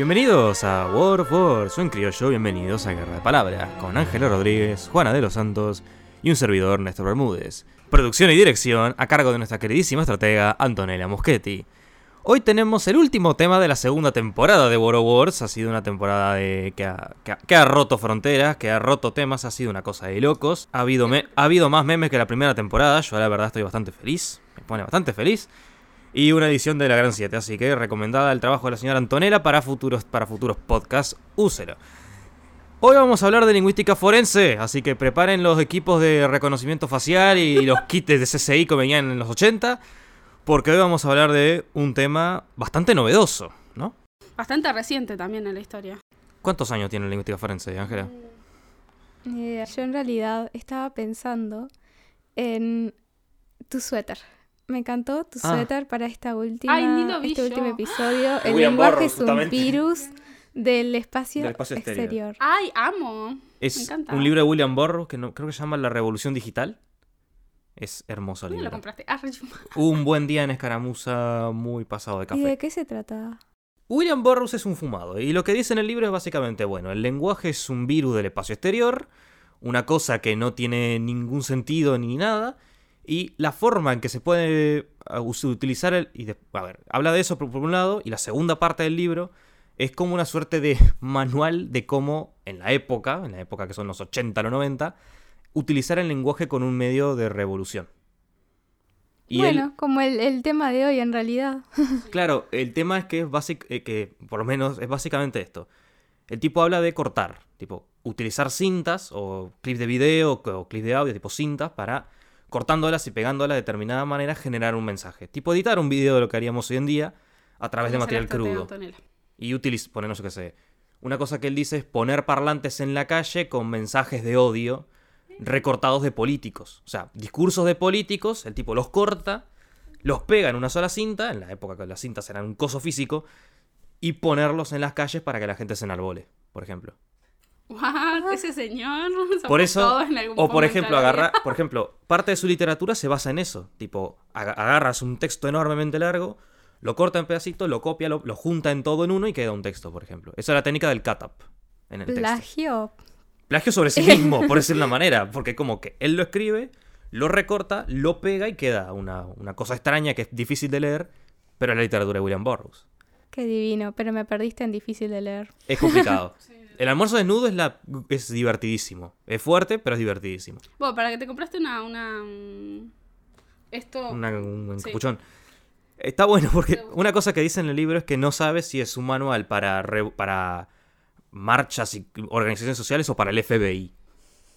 Bienvenidos a War of Wars, soy un criollo, bienvenidos a Guerra de Palabras, con Ángela Rodríguez, Juana de los Santos y un servidor Néstor Bermúdez. Producción y dirección a cargo de nuestra queridísima estratega Antonella Moschetti. Hoy tenemos el último tema de la segunda temporada de War of Wars. Ha sido una temporada de, que, ha, que ha- roto fronteras, que ha roto temas, ha sido una cosa de locos. Ha habido, ha habido más memes que la primera temporada. Yo la verdad estoy bastante feliz. Me pone bastante feliz. Y una edición de la Gran 7. Así que recomendada el trabajo de la señora Antonella para futuros, para futuros podcasts. Úselo. Hoy vamos a hablar de lingüística forense, así que preparen los equipos de reconocimiento facial y los kits de CCI que venían en los 80, porque hoy vamos a hablar de un tema bastante novedoso, ¿no? Bastante reciente también en la historia. ¿Cuántos años tiene la lingüística forense, Ángela? Idea. Yo en realidad estaba pensando en tu suéter. Me encantó tu Ah. suéter para esta última, Ay, ni lo vi este yo. último episodio. El William lenguaje es un virus del espacio, Del espacio exterior. exterior. Ay, amo. Me Es encanta. un libro de William Burroughs que no, creo que se llama La Revolución Digital. Es hermoso el ¿Dónde lo libro. compraste? Ah, Un buen día en escaramuza muy pasado de ¿Y café. de qué se trata? William Burroughs es un fumado y lo que dice en el libro es básicamente, bueno, el lenguaje es un virus del espacio exterior, una cosa que no tiene ningún sentido ni nada, y la forma en que se puede us- utilizar el... Y de- a ver, habla de eso por, por un lado, y la segunda parte del libro es como una suerte de manual de cómo, en la época, en la época que son los 80, los 90, utilizar el lenguaje con un medio de revolución. Y él- bueno, como el, el tema de hoy en realidad. Claro, el tema es que es básic, eh, que por lo menos es básicamente esto. El tipo habla de cortar, tipo utilizar cintas o clips de video o, o clips de audio, tipo cintas, para cortándolas y pegándolas de determinada manera generar un mensaje. Tipo editar un video de lo que haríamos hoy en día a través de ¿Cómo será material crudo. Y utilizar, poner no sé qué sé. Una cosa que él dice es poner parlantes en la calle con mensajes de odio recortados de políticos. O sea, discursos de políticos, el tipo los corta, los pega en una sola cinta, en la época que las cintas eran un coso físico, y ponerlos en las calles para que la gente se enarbole, por ejemplo. What? Ese señor. Por eso, en algún o por ejemplo, de agarra, por ejemplo, parte de su literatura se basa en eso. Tipo, aga- agarras un texto enormemente largo, lo corta en pedacitos, lo copia, lo, lo junta en todo en uno y queda un texto, por ejemplo. Esa es la técnica del cut-up en el texto. Plagio. Plagio sobre sí mismo, por decir una manera. Porque como que él lo escribe, lo recorta, lo pega y queda una, una cosa extraña que es difícil de leer, pero es la literatura de William Burroughs. Qué divino, pero me perdiste en difícil de leer. Es complicado. El almuerzo desnudo es, la, es divertidísimo. Es fuerte, pero es divertidísimo. Bueno, para que te compraste una. una mm, esto. Una- un Sí. capuchón. Está bueno porque una cosa que dice en el libro es que no sabe si es un manual para, re- para marchas y organizaciones sociales o para el FBI.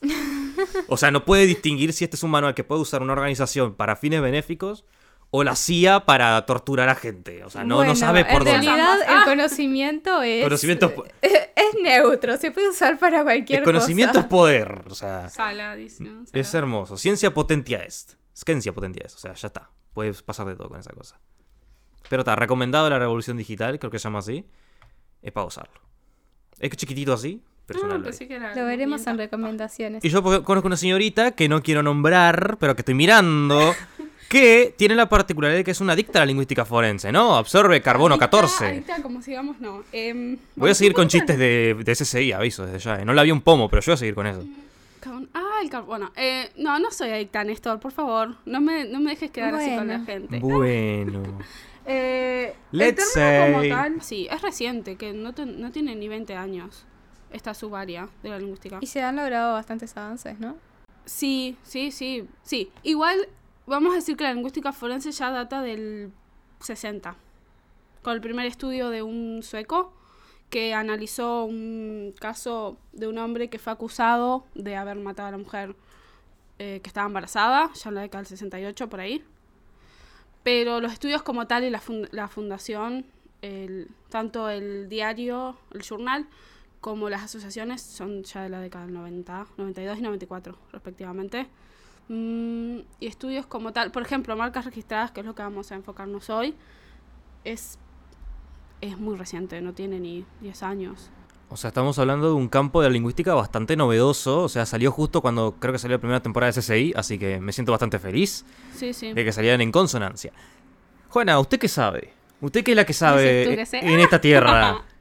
O sea, no puede distinguir si este es un manual que puede usar una organización para fines benéficos o la CIA para torturar a gente. O sea, no, no sabe por en dónde. realidad Ah. el conocimiento es... Conocimiento, Es neutro, se puede usar para cualquier el conocimiento es cosa. poder. O sea, Sala, dice. ¿no? es Sala. hermoso. Ciencia potentia est. Ciencia potentia est. O sea, ya está. Puedes pasar de todo con esa cosa. Pero está, recomendado la revolución digital, creo que se llama así. Es para usarlo. Es que chiquitito así, es una Ah, ley. pensé que era Lo veremos en recomendaciones. Y yo conozco una señorita que no quiero nombrar, pero que estoy mirando, que tiene la particularidad de que es una adicta a la lingüística forense, ¿no? Absorbe carbono Adicta, 14. adicta, como sigamos, no. Em, Voy a seguir con ¿cómo se chistes de, de SSI, aviso desde ya. eh. No le había un pomo, pero yo voy a seguir con eso. Ah, el carbono. Eh, no, no soy adicta, Néstor, por favor. No me, no me dejes quedar así con la Bueno. gente. Bueno. Eh, Let's el como tal, sí, es reciente, que no, te- no tiene ni 20 años esta subaria de la lingüística. Y se han logrado bastantes avances, ¿no? Sí, sí, sí, sí. Igual vamos a decir que la lingüística forense ya data del 60, con el primer estudio de un sueco que analizó un caso de un hombre que fue acusado de haber matado a la mujer eh, que estaba embarazada, ya en la década del 68 por ahí. Pero los estudios como tal y la, fun- la fundación, el- tanto el diario, el journal, como las asociaciones son ya de la década del 90, 92 y 94 respectivamente. Mm, y estudios como tal, por ejemplo, marcas registradas, que es lo que vamos a enfocarnos hoy, es, es muy reciente, no tiene ni 10 años. O sea, estamos hablando de un campo de la lingüística bastante novedoso. O sea, salió justo cuando creo que salió la primera temporada de SSI, así que me siento bastante feliz Sí, sí. de que salieran en consonancia. Juana, ¿usted qué sabe? ¿Usted qué es la que sabe sé. en esta tierra?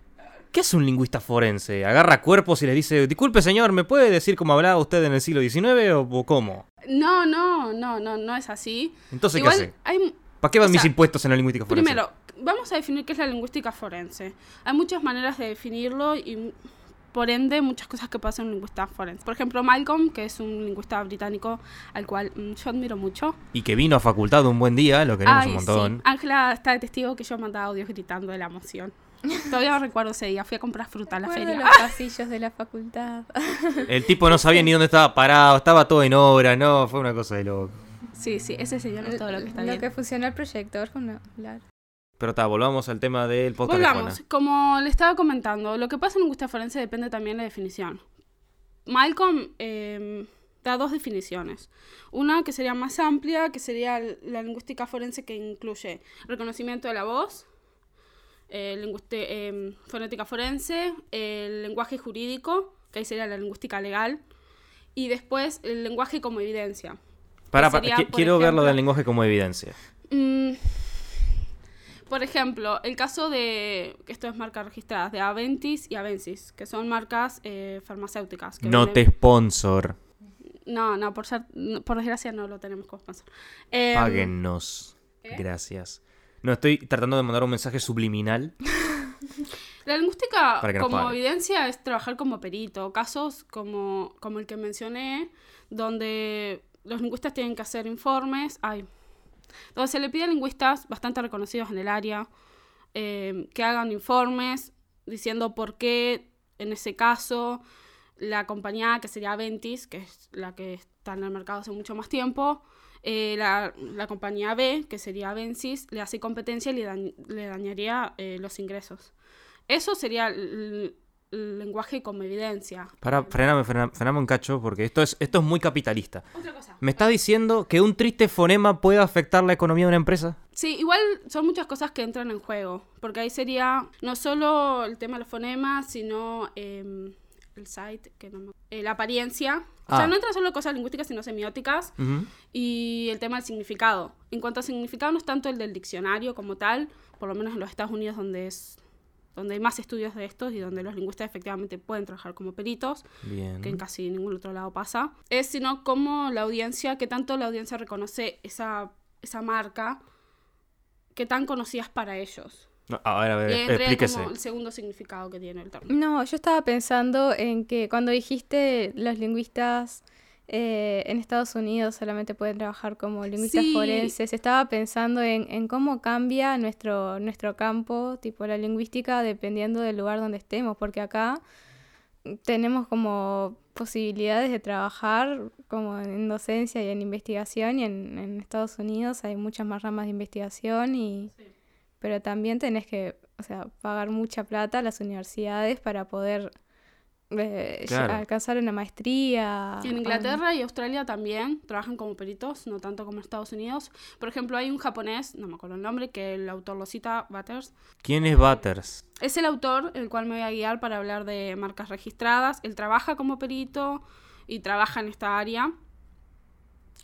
¿Qué hace un lingüista forense? ¿Agarra cuerpos y les dice, disculpe señor, ¿me puede decir cómo hablaba usted en el siglo XIX o, o cómo? No, no, no, no, no es así. Entonces, Igual ¿qué hace? hay ¿Para qué van o mis sea, impuestos en la lingüística forense? Primero, vamos a definir qué es la lingüística forense. Hay muchas maneras de definirlo y por ende muchas cosas que pasan en un lingüista forense. Por ejemplo, Malcolm, que es un lingüista británico al cual mm, yo admiro mucho. Y que vino a facultad un buen día, lo queremos Ay, un montón. sí. Ángela está de testigo que yo mandaba audios gritando de la emoción. Todavía recuerdo ese día, fui a comprar fruta a la feria. los pasillos de la facultad. El tipo no sabía ni dónde estaba parado, estaba todo en obra, no, fue una cosa de loco. Sí, sí, ese señor es todo lo que está lo bien. que funciona el proyector con hablar. Pero está, volvamos al tema del podcast Volvamos, como le estaba comentando, lo que pasa en lingüística forense depende también de la definición. Malcolm eh, da dos definiciones. Una que sería más amplia, que sería la lingüística forense que incluye reconocimiento de la voz, eh, eh, fonética forense, el lenguaje jurídico, que ahí sería la lingüística legal, y después el lenguaje como evidencia. Para, sería, quiero ver lo ejemplo- del lenguaje como evidencia. Mm, por ejemplo, el caso de, que esto es marcas registradas, de Aventis y Avensis, que son marcas eh, farmacéuticas. que No venden- te sponsor, No, no, por, ser- por desgracia no lo tenemos como sponsor. Em, páguennos. Gracias. No, estoy tratando de mandar un mensaje subliminal. La lingüística como evidencia es trabajar como perito. Casos como, como el que mencioné, donde los lingüistas tienen que hacer informes. Ay, donde se le pide a lingüistas bastante reconocidos en el área eh, que hagan informes diciendo por qué en ese caso la compañía que sería Ventis, que es la que está en el mercado hace mucho más tiempo, eh, la, la compañía B, que sería Vensis, le hace competencia y le, dañ- le dañaría eh, los ingresos. Eso sería el, el lenguaje como evidencia. Para, frename, frename, frename un cacho, porque esto es, esto es muy capitalista. Otra cosa. ¿Me está diciendo que un triste fonema puede afectar la economía de una empresa? Sí, igual son muchas cosas que entran en juego, porque ahí sería no solo el tema de los fonemas, sino em, el site, que no me- eh, la apariencia. O sea, Ah. no entran solo cosas lingüísticas, sino semióticas. Ujú. Y el tema del significado. En cuanto a significado, no es tanto el del diccionario como tal, por lo menos en los Estados Unidos, donde es donde hay más estudios de estos y donde los lingüistas efectivamente pueden trabajar como peritos, Bien. que en casi ningún otro lado pasa, es sino cómo la audiencia, qué tanto la audiencia reconoce esa, esa marca, qué tan conocida es para ellos. No, a ver, a ver, explíquese. como el segundo significado que tiene el término. No, yo estaba pensando en que cuando dijiste los lingüistas eh, en Estados Unidos solamente pueden trabajar como lingüistas Sí. forenses, estaba pensando en, en cómo cambia nuestro, nuestro campo, tipo la lingüística, dependiendo del lugar donde estemos, porque acá tenemos como posibilidades de trabajar como en docencia y en investigación y en, en Estados Unidos hay muchas más ramas de investigación y pero también tenés que o sea pagar mucha plata a las universidades para poder eh, Claro. alcanzar una maestría Y en Inglaterra y Australia también trabajan como peritos, no tanto como en Estados Unidos. Por ejemplo, hay un japonés, no me acuerdo el nombre, que el autor lo cita, Butters. ¿Quién es Butters? Es el autor el cual me voy a guiar para hablar de marcas registradas. Él trabaja como perito y trabaja en esta área.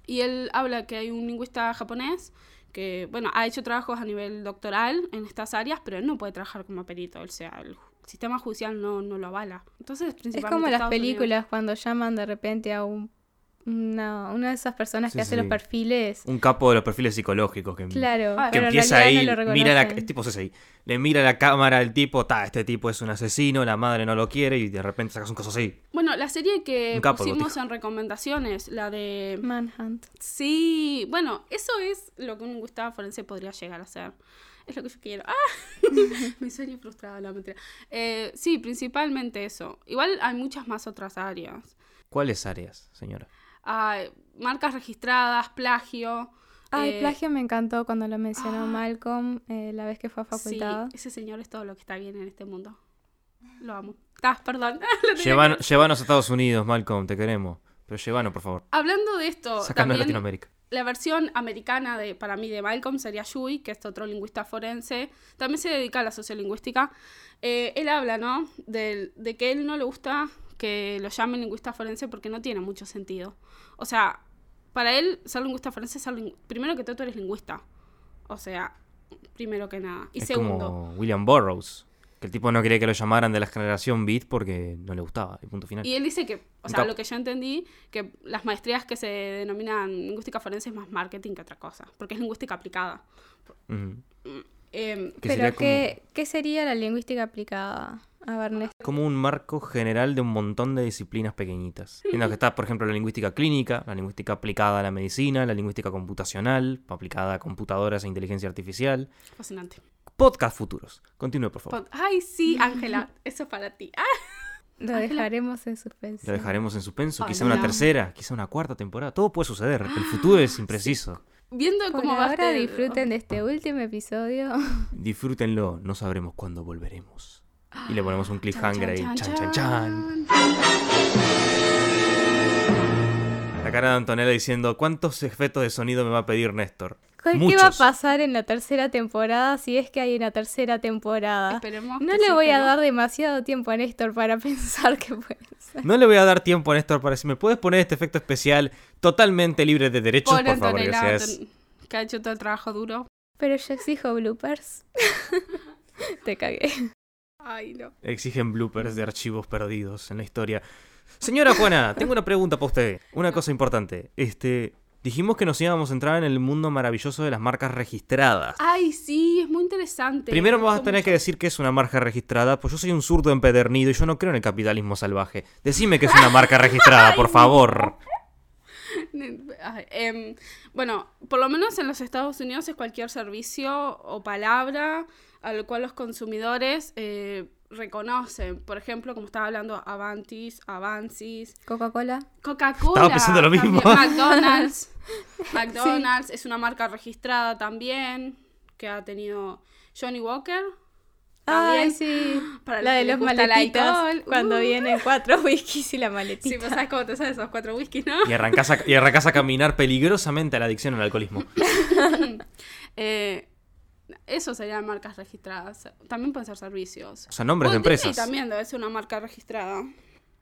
Y él habla que hay un lingüista japonés que, bueno, ha hecho trabajos a nivel doctoral en estas áreas, pero él no puede trabajar como perito. O sea, el sistema judicial no, no lo avala. Entonces, es como las Estados Unidos. películas cuando llaman de repente a un una, una de esas personas Sí, que hace sí. los perfiles Un capo de los perfiles psicológicos que, claro Ah, que pero en empieza ahí, no mira la, es tipo CSI, le mira la cámara al tipo, ta, este tipo es un asesino, la madre no lo quiere y de repente sacas un caso así. Bueno, la serie que capo, pusimos en recomendaciones, la de... Manhunt Sí, bueno, eso es lo que un lingüista forense podría llegar a ser. Es lo que yo quiero. ¡Ah! Mi sueño frustrado, la mentira. Eh, sí, principalmente eso. Igual hay muchas más otras áreas. ¿Cuáles áreas, señora? Marcas registradas, plagio. Ay, eh, plagio me encantó cuando lo mencionó ah. Malcolm eh, la vez que fue a facultad. Sí, ese señor es todo lo que está bien en este mundo. Lo amo. Ah, perdón. Llevan- que- Llévanos a Estados Unidos, Malcolm, te queremos. Pero llévanos, por favor. Hablando de esto, Sácanos de también Latinoamérica. la versión americana de, para mí, de Malcolm sería Yui, que es otro lingüista forense. También se dedica a la sociolingüística. Eh, él habla, ¿no? Del- de que él no le gusta que lo llamen lingüista forense porque no tiene mucho sentido. O sea, para él, ser lingüista forense es Primero que todo, tú eres lingüista. O sea, primero que nada. Y es segundo. como William Burroughs. Que el tipo no quería que lo llamaran de la generación beat porque no le gustaba, y punto final. Y él dice que, o sea, lo que yo entendí, que las maestrías que se denominan lingüística forense es más marketing que otra cosa, porque es lingüística aplicada. Ujú. Em, Que Pero sería como- ¿qué, ¿qué sería la lingüística aplicada? A ver, Néstor. como un marco general de un montón de disciplinas pequeñitas. En la que está, por ejemplo, la lingüística clínica, la lingüística aplicada a la medicina, la lingüística computacional, aplicada a computadoras e inteligencia artificial. fascinante. Podcast futuros. Continúe, por favor. Pod- Ay, sí, Ángela, eso es para ti. Ah, Lo dejaremos en suspenso. Lo dejaremos en suspenso. Quizá no. una tercera, quizá una cuarta temporada. Todo puede suceder. El futuro es impreciso. Viendo Por cómo va ahora este- disfruten de este último episodio. Disfrútenlo. No sabremos cuándo volveremos. Y le ponemos un cliffhanger ahí. Chan, Chan, chan, chan, chan. chan. La cara de Antonella diciendo, ¿cuántos efectos de sonido me va a pedir Néstor? ¿Qué Muchos. va a pasar en la tercera temporada si es que hay una tercera temporada? Esperemos No que le sí, voy a dar demasiado tiempo a Néstor para pensar que puede. No le voy a dar tiempo a Néstor para decir, ¿me puedes poner este efecto especial totalmente libre de derechos, Pobre por favor? Anton- que ha hecho todo el trabajo duro. Pero yo exijo bloopers. Te cagué. Ay, no. Exigen bloopers de archivos perdidos en la historia. Señora Juana, tengo una pregunta para usted. Una cosa importante. Este, dijimos que nos íbamos a entrar en el mundo maravilloso de las marcas registradas. Ay, sí, es muy interesante. Primero me vas a tener que decir que es una marca registrada, pues yo soy un zurdo empedernido y yo no creo en el capitalismo salvaje. Decime que es una marca registrada, por favor. Em, bueno, por lo menos en los Estados Unidos es cualquier servicio o palabra al cual los consumidores eh, reconocen. Por ejemplo, como estaba hablando, Avantis, Avancis, Coca-Cola. Coca-Cola. Estaba pensando lo mismo. también, McDonald's. McDonald's es una marca registrada también que ha tenido Johnny Walker. Ay, También. sí. Para la los de que les los gusta el maletitas. alcohol. Cuando Uh. vienen cuatro whiskies y la maletita. Sí, pues sabes cómo te sabes esos cuatro whisky, ¿no? Y arrancás a, y arrancás a caminar peligrosamente a la adicción al alcoholismo. Eh, eso serían marcas registradas. También pueden ser servicios. O sea, nombres de empresas. también debe ser una marca registrada.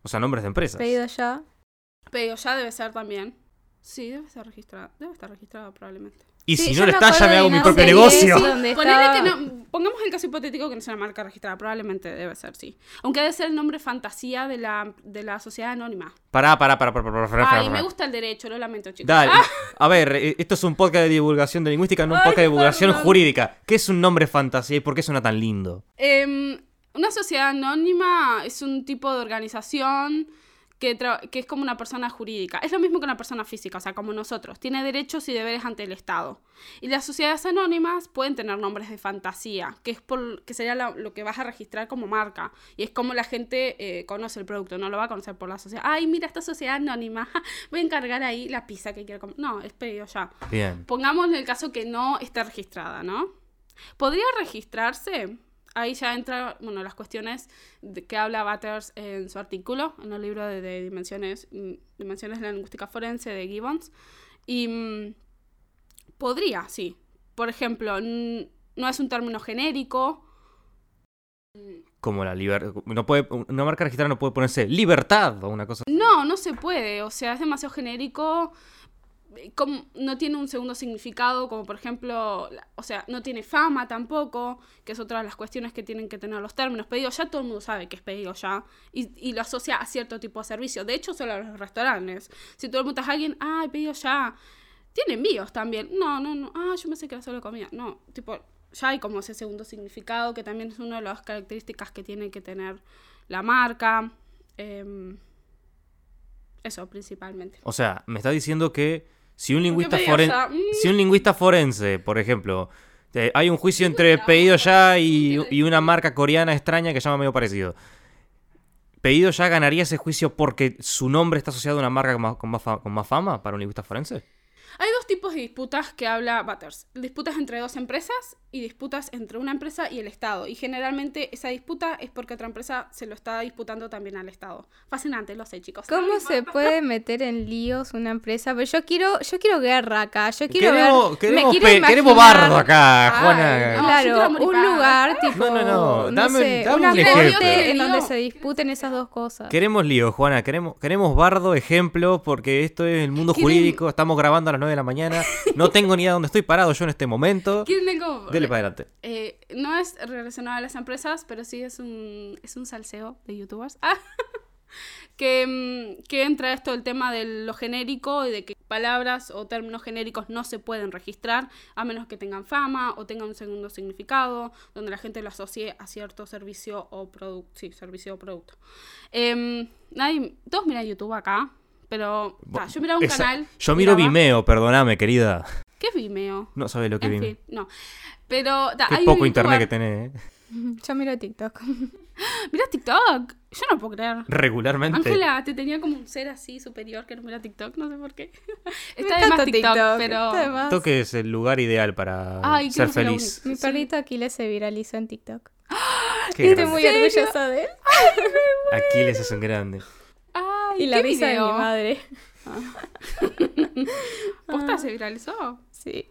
O sea, nombres de empresas. Pedido ya. Pero ya debe ser también. Sí, debe ser registrada. Debe estar registrada probablemente. Y Sí, si no lo está, ya me hago mi propio negocio. sí, donde Ponele estaba- que no, pongamos el caso hipotético que no sea una marca registrada, probablemente debe ser, sí. Aunque debe ser el nombre fantasía de la, de la sociedad anónima. Pará, pará, pará, pará, pará, pará, pará, Ay, me gusta el derecho, lo lamento, chicos. Dale. Ah, A ver, eh, esto es un podcast de divulgación de lingüística, no un Ay, podcast de divulgación perdón. jurídica. ¿Qué es un nombre fantasía y por qué suena tan lindo? em, una sociedad anónima es un tipo de organización que, que es como una persona jurídica. Es lo mismo que una persona física, o sea, como nosotros. Tiene derechos y deberes ante el Estado. Y las sociedades anónimas pueden tener nombres de fantasía, que es por, que sería la- lo que vas a registrar como marca. Y es como la gente eh, conoce el producto, no lo va a conocer por la sociedad. Ay, mira esta sociedad anónima, voy a encargar ahí la pizza que quiero comer. No, es pedido ya. Bien. Pongamos en el caso que no esté registrada, ¿no? ¿Podría registrarse? Ahí ya entra, bueno, las cuestiones de que habla Butters en su artículo, en el libro de, de dimensiones, mm, dimensiones de la lingüística forense de Gibbons. Y mm, podría, sí. Por ejemplo, no es un término genérico. Como la libertad. No puede, una marca registrada no puede ponerse libertad o una cosa. No, no se puede. O sea, es demasiado genérico. Como- no tiene un segundo significado, como por ejemplo, o sea, no tiene fama tampoco, que es otra de las cuestiones que tienen que tener los términos. Pedido ya, todo el mundo sabe que es pedido ya, y, y lo asocia a cierto tipo de servicio. De hecho, solo a los restaurantes. Si tú preguntas a alguien, ah, pedido ya, tiene envíos también. No, no, no, ah, yo pensé que era solo comida. No, tipo, ya hay como ese segundo significado, que también es una de las características que tiene que tener la marca. em, eso, principalmente. O sea, me está diciendo que si un lingüista, foren-? Mm. si un lingüista forense, por ejemplo, hay un juicio entre pedido ya y, y una marca coreana extraña que se llama medio parecido. ¿Pedido ya ganaría ese juicio porque su nombre está asociado a una marca con más, con más fa- con más fama para un lingüista forense? Dos tipos de disputas que habla Butters. Disputas entre dos empresas y disputas entre una empresa y el Estado. Y generalmente esa disputa es porque otra empresa se lo está disputando también al Estado. Fascinante, lo sé, chicos. ¿Cómo se puede meter en líos una empresa? Pero yo quiero, yo quiero guerra acá. Yo quiero Queremos, ver. queremos, me quiero pe- queremos imaginar- bardo acá, Ay, Juana. no. Claro, un lugar tipo. No, no, no, dame- sé, dame una un corte ejemplo. en donde se disputen esas dos cosas. Queremos lío, Juana. Queremos, queremos bardo, ejemplo, porque esto es el mundo ¿Quieren- jurídico. Estamos grabando a las 9 de la mañana. Mañana. No tengo ni idea dónde estoy parado yo en este momento. ¿Quién tengo? Dele para adelante. Eh, no es relacionado a las empresas, pero sí es un, es un salseo de youtubers. Ah, que, mm, que entra esto el tema de lo genérico y de que palabras o términos genéricos no se pueden registrar a menos que tengan fama o tengan un segundo significado, donde la gente lo asocie a cierto servicio o producto. Sí, servicio o producto. Em, nadie, todos miran YouTube acá, pero ta, yo miraba un Esa- canal. Yo miro miraba- Vimeo, perdóname, querida. ¿Qué es Vimeo? No sabes lo que En Vimeo. fin, no. Pero ta, Qué hay un poco internet que tenés, ¿eh? Yo miro TikTok. Mira TikTok. Yo no puedo creer. Regularmente. Ángela, te tenía como un ser así superior que no mira TikTok, no sé por qué. Está de más TikTok, pero. más. TikTok es el lugar ideal para Ay, ser feliz. Mi Sí. perrito Aquiles se viralizó en TikTok. Qué Estoy muy orgullosa de él. Aquiles es un grande. Ay, Y la ¿qué risa de mi madre. ¿Posta se viralizó? Sí.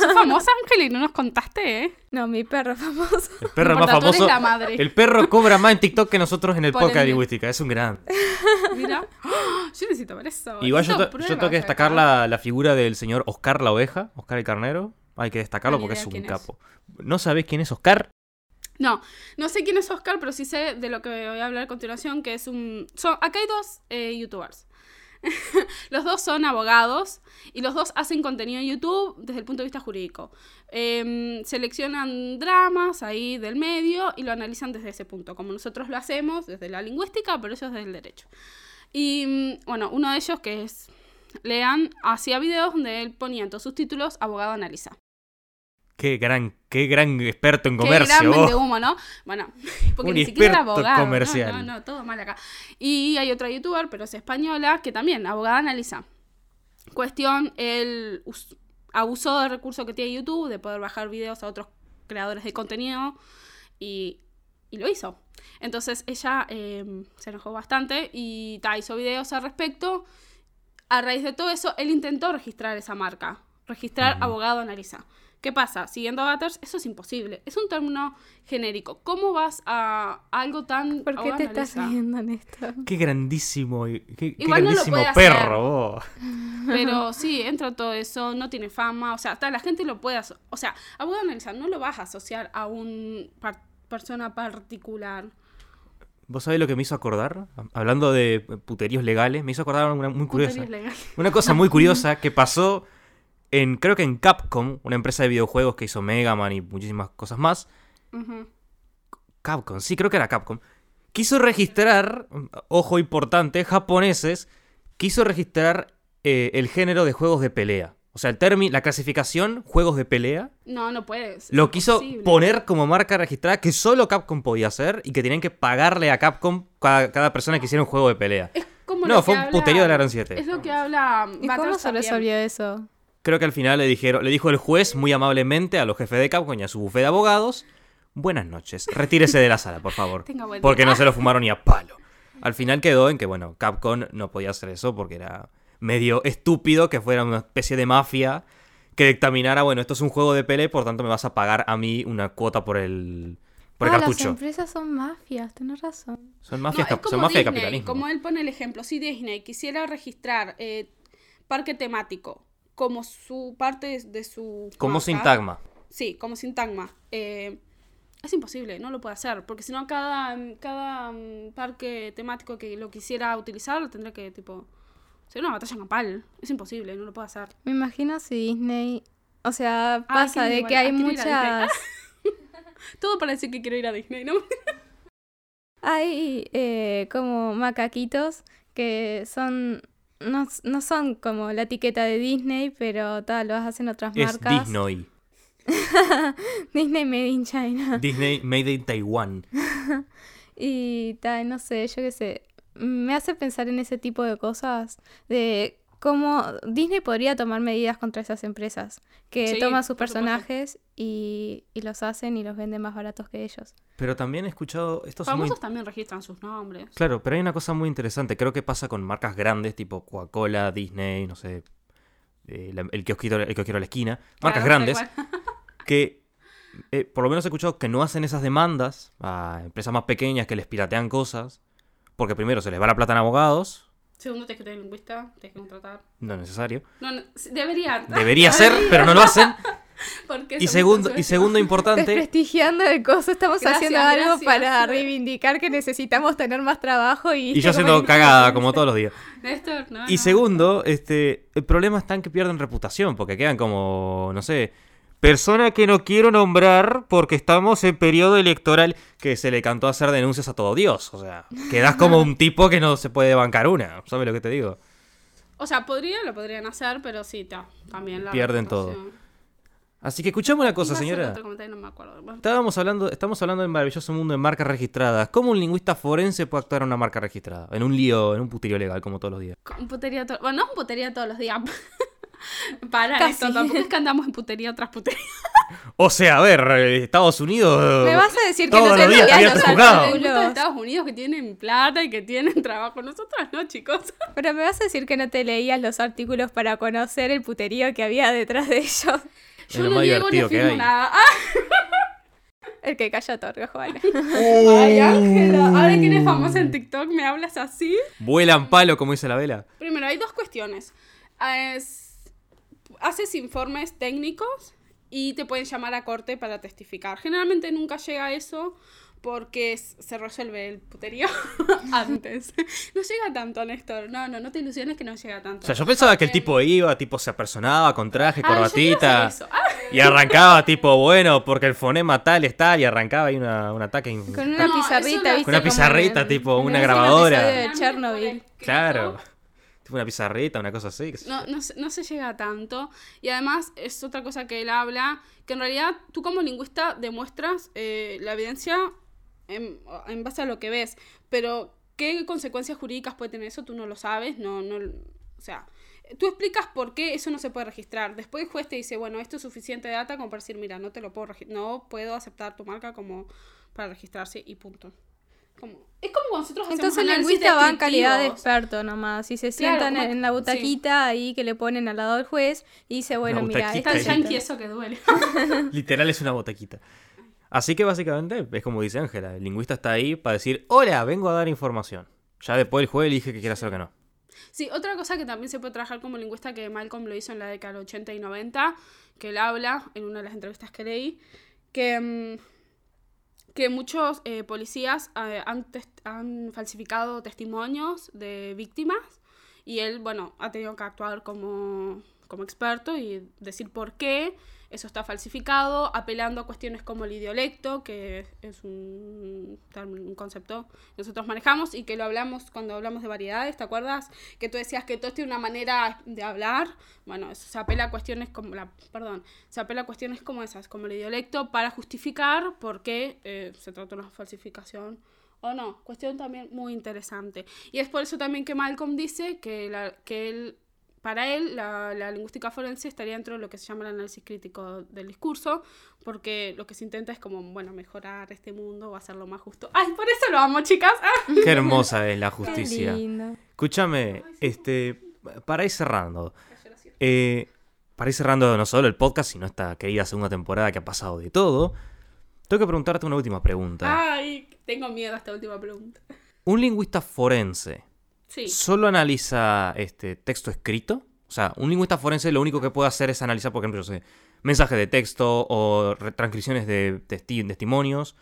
¿Sos famosa, Ángela, y no nos contaste, eh? No, mi perro famoso. El perro No más importa, famoso. la madre. El perro cobra más en TikTok que nosotros en el Por podcast de lingüística. Es un gran. Mira. Yo necesito ver eso. Igual yo, yo tengo que destacar la, la figura del señor Oscar la oveja, Oscar el carnero. Hay que destacarlo Ah, porque es un es. capo. ¿No sabés quién es Oscar? No, no sé quién es Oscar, pero sí sé de lo que voy a hablar a continuación, que es un... Son, acá hay dos eh, youtubers. los dos son abogados y los dos hacen contenido en YouTube desde el punto de vista jurídico. Em, seleccionan dramas ahí del medio y lo analizan desde ese punto, como nosotros lo hacemos desde la lingüística, pero ellos desde el derecho. Y mm, bueno, uno de ellos que es Lean hacía videos donde él ponía en todos sus títulos abogado analiza. Qué gran, qué gran experto en Qué comercio. gran oh. vendehumo, ¿no? Bueno, porque Un ni siquiera era experto abogado. comercial. No, no, no, todo mal acá. Y hay otra youtuber, pero es española, que también, abogada analiza. Cuestión, él us- abusó del recurso que tiene YouTube, de poder bajar videos a otros creadores de contenido, y, y lo hizo. Entonces ella eh, se enojó bastante y ta, hizo videos al respecto. A raíz de todo eso, él intentó registrar esa marca. Registrar abogado analiza. ¿Qué pasa? Siguiendo avatars, eso es imposible. Es un término genérico. ¿Cómo vas a algo tan... ¿Por qué te estás riendo en esto? Qué grandísimo, y- qué, qué Igual no lo grandísimo puede hacer. perro. oh. Pero sí, entra todo eso, no tiene fama, o sea, hasta la gente lo puede, o sea, abogado analiza, no lo vas a asociar a un par- persona particular. ¿Vos sabés lo que me hizo acordar? Hablando de puteríos legales, me hizo acordar una muy curiosa. Una cosa muy curiosa que pasó en, creo que en Capcom, una empresa de videojuegos que hizo Mega Man y muchísimas cosas más. Capcom, sí, creo que era Capcom. Quiso registrar, ojo importante, japoneses, quiso registrar eh, el género de juegos de pelea. O sea, el término, la clasificación, juegos de pelea, No, no puedes. es lo quiso imposible. poner como marca registrada que solo Capcom podía hacer y que tenían que pagarle a Capcom cada, cada persona que hiciera un juego de pelea. Es como No, lo fue que un habla- puterío de la gran 7. Es lo que habla ¿Y cómo se resolvió eso? Creo que al final le dijeron, le dijo el juez muy amablemente a los jefes de Capcom y a su bufé de abogados, buenas noches, retírese de la sala, por favor. Tenga buen Porque día. no se lo fumaron ni a palo. Al final quedó en que, bueno, Capcom no podía hacer eso porque era medio estúpido que fuera una especie de mafia que dictaminara, bueno, esto es un juego de pelea, por tanto me vas a pagar a mí una cuota por el, por el ah, las cartucho. empresas son mafias, tenés razón. Son mafias, son mafia de capitalismo. Como él pone el ejemplo, si Disney quisiera registrar eh, parque temático como su parte de- de su. Como marca, sintagma. Sí, como sintagma. eh, es imposible, no lo puede hacer. Porque si no, cada, cada mm, parque temático que lo quisiera utilizar lo tendría que, tipo. Ser una batalla campal. Es imposible, no lo puede hacer. Me imagino si Disney... O sea, Ay, pasa de igual, que hay ah, a muchas... Todo para decir que quiero ir a Disney, ¿no? Hay eh, como macaquitos que son... No, no son como la etiqueta de Disney, pero tal, los hacen otras Es marcas. Disney. Disney Made in China. Disney Made in Taiwan. Y tal, no sé, yo qué sé. Me hace pensar en ese tipo de cosas. De cómo Disney podría tomar medidas contra esas empresas. Que Sí, toman sus personajes y, y los hacen y los venden más baratos que ellos. Pero también he escuchado, esto es muy Famosos también registran sus nombres. Claro, pero hay una cosa muy interesante. Creo que pasa con marcas grandes tipo Coca-Cola, Disney, no sé, eh, la- el, kiosquito, el kiosquero a la esquina. Marcas Claro, grandes que, eh, por lo menos he escuchado que no hacen esas demandas a empresas más pequeñas que les piratean cosas. Porque primero se les va la plata en abogados Segundo, tienes que tener lingüista, tienes que contratar. No es necesario. No, no, debería. Debería ser, pero no lo hacen. Porque Y segundo, y tan segundo importante, Desprestigiando el coso, estamos Gracias, haciendo algo gracias. para reivindicar que necesitamos tener más trabajo y... y yo haciendo cagada como todos los días. Néstor, no, Y no. segundo, este, el problema está en que pierden reputación, porque quedan como, no sé, persona que no quiero nombrar porque estamos en periodo electoral que se le cantó hacer denuncias a todo Dios. O sea, quedas como un tipo que no se puede bancar una. ¿Sabes lo que te digo? O sea, podría, lo podrían hacer, pero sí, ta, también la Pierden reputación. Así que escuchame una cosa, señora. no me. Bueno, Estábamos hablando, estamos hablando del maravilloso mundo de marcas registradas. ¿Cómo un lingüista forense puede actuar en una marca registrada? En un lío, en un puterío legal, como todos los días. con putería to- Bueno, no es putería todos los días. Para Casi. esto, tampoco es que andamos en putería tras putería. O sea, a ver, eh, Estados Unidos. ¿Me vas a decir que Todos no los te días leías abierto los juzgado. Hay muchos de artículos? Estados Unidos que tienen plata y que tienen trabajo. Nosotras no, chicos. Pero me vas a decir que no te leías los artículos para conocer el puterío que había detrás de ellos. Es Yo lo no más niego ni divertido que afirmo hay. nada. ¡Ah! El que calla otorga, Juana. Ay, Ángela. Ahora que eres famosa en TikTok, ¿me hablas así? Vuelan palo, como dice la vela. Primero, hay dos cuestiones. Es- haces informes técnicos y te pueden llamar a corte para testificar. Generalmente nunca llega a eso porque se resuelve el puterío antes. No llega tanto, Néstor. No, no, no te ilusiones que no llega tanto. O sea, yo pensaba que el tipo iba, tipo se apersonaba con traje, Ah, corbatita. Ah, Y arrancaba tipo, bueno, porque el fonema tal es tal, y arrancaba ahí una, un ataque. Con una No, pizarrita, ¿viste? Con una pizarrita, tipo, una grabadora. de Chernobyl. Claro. Tipo una pizarrita, una cosa así. No, no, se- no se llega a tanto. Y además es otra cosa que él habla, que en realidad tú como lingüista demuestras eh, la evidencia en, en base a lo que ves, pero qué consecuencias jurídicas puede tener eso tú no lo sabes, no, no, o sea, tú explicas por qué eso no se puede registrar. Después el juez te dice, bueno, esto es suficiente data como para decir, mira, no te lo puedo no puedo aceptar tu marca como para registrarse y punto. Como, es como cuando nosotros hacemos Entonces el lingüista va en calidad de experto nomás. Y se Claro, sientan como- en la butaquita ahí que le ponen al lado del juez y dice, bueno, mira, butaquita Tan es yankee esto. eso que duele. Literal es una botaquita. Así que básicamente es como dice Ángela, el lingüista está ahí para decir, hola, vengo a dar información. Ya después el juez elige que quiere hacer o que no. Sí, otra cosa que también se puede trabajar como lingüista que Malcolm lo hizo en la década del 80 y 90, que él habla en una de las entrevistas que leí, que, mm, que muchos eh, policías eh, han, han falsificado testimonios de víctimas y él, bueno, ha tenido que actuar como, como experto y decir por qué eso está falsificado, apelando a cuestiones como el idiolecto, que es un, un concepto que nosotros manejamos y que lo hablamos cuando hablamos de variedades, ¿te acuerdas? Que tú decías que todos tienen una manera de hablar. Bueno, se apela a cuestiones como la, perdón, se apela a cuestiones como esas, como el idiolecto, para justificar por qué eh, se trata de una falsificación o no. Cuestión también muy interesante. Y es por eso también que Malcolm dice que, la, que él, para él la, la lingüística forense estaría dentro de lo que se llama el análisis crítico del discurso, porque lo que se intenta es como, bueno, mejorar este mundo o hacerlo más justo. ¡Ay, por eso lo amo, chicas! ¡Ah! Qué hermosa es la justicia. Escúchame, este, para ir cerrando, eh, para ir cerrando no solo el podcast, sino esta querida segunda temporada que ha pasado de todo, tengo que preguntarte una última pregunta. ¡Ay! Tengo miedo a esta última pregunta. ¿Un lingüista forense Sí. solo analiza este texto escrito? O sea, un lingüista forense lo único que puede hacer es analizar, por ejemplo, no mensajes de texto o transcripciones de testi- testimonios.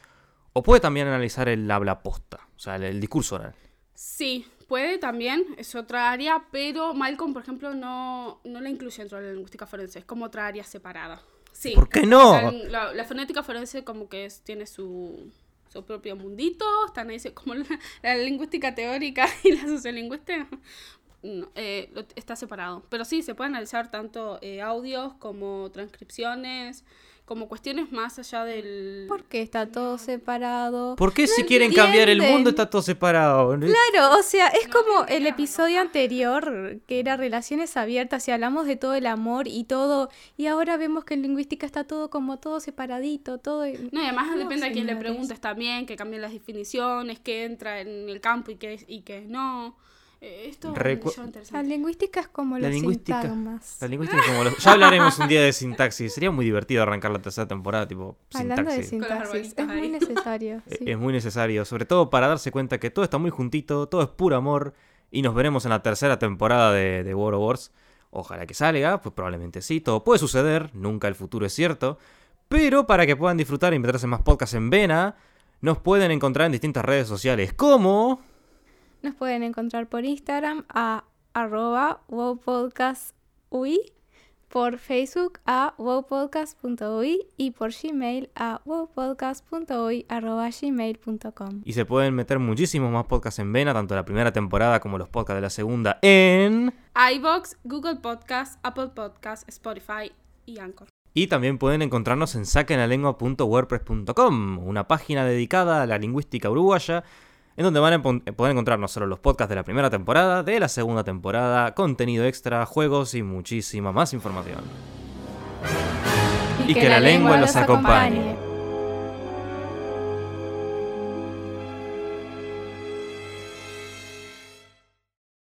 O puede también analizar el habla posta, o sea, el, el discurso oral. Sí, puede también, es otra área, pero Malcolm, por ejemplo, no, no la incluye dentro de la lingüística forense, es como otra área separada. Sí. ¿Por qué no? La, la- la fonética forense como que es, tiene su, su propio mundito, están ahí como la, la lingüística teórica y la sociolingüística. no, eh, está separado. Pero sí, se puede analizar tanto eh, audios como transcripciones, como cuestiones más allá del... ¿Por qué está todo separado? ¿Por qué si quieren cambiar el mundo está todo separado? Claro, o sea, es como el episodio anterior, que era relaciones abiertas, y hablamos de todo el amor y todo, y ahora vemos que en lingüística está todo como todo separadito, todo... No, y además No, depende a quién le preguntes también, que cambien las definiciones, que entra en el campo y que, y que no. Eh, esto Recu- es La lingüística es como La los lingüística- sintagmas. La lingüística como los- Ya hablaremos un día de sintaxis. Sería muy divertido arrancar la tercera temporada, tipo Hablando de sintaxis. Con los sintaxis, es muy necesario. Sí. Es muy necesario, sobre todo para darse cuenta que todo está muy juntito, todo es puro amor y nos veremos en la tercera temporada de, de World of Wars. Ojalá que salga, pues probablemente sí, todo puede suceder, nunca el futuro es cierto. Pero para que puedan disfrutar y meterse más podcasts en Vena, nos pueden encontrar en distintas redes sociales como... Nos pueden encontrar por Instagram a arroba wowpodcastui, por Facebook a wowpodcast.ui y por Gmail a wowpodcast.ui arroba gmail.com. Y se pueden meter muchísimos más podcasts en Vena, tanto la primera temporada como los podcasts de la segunda en... iBox, Google Podcast, Apple Podcast, Spotify y Anchor. Y también pueden encontrarnos en saquenalengua.wordpress.com, una página dedicada a la lingüística uruguaya, en donde van a pon- poder encontrar no solo los podcasts de la primera temporada, de la segunda temporada, contenido extra, juegos y muchísima más información. Y que la lengua los acompañe.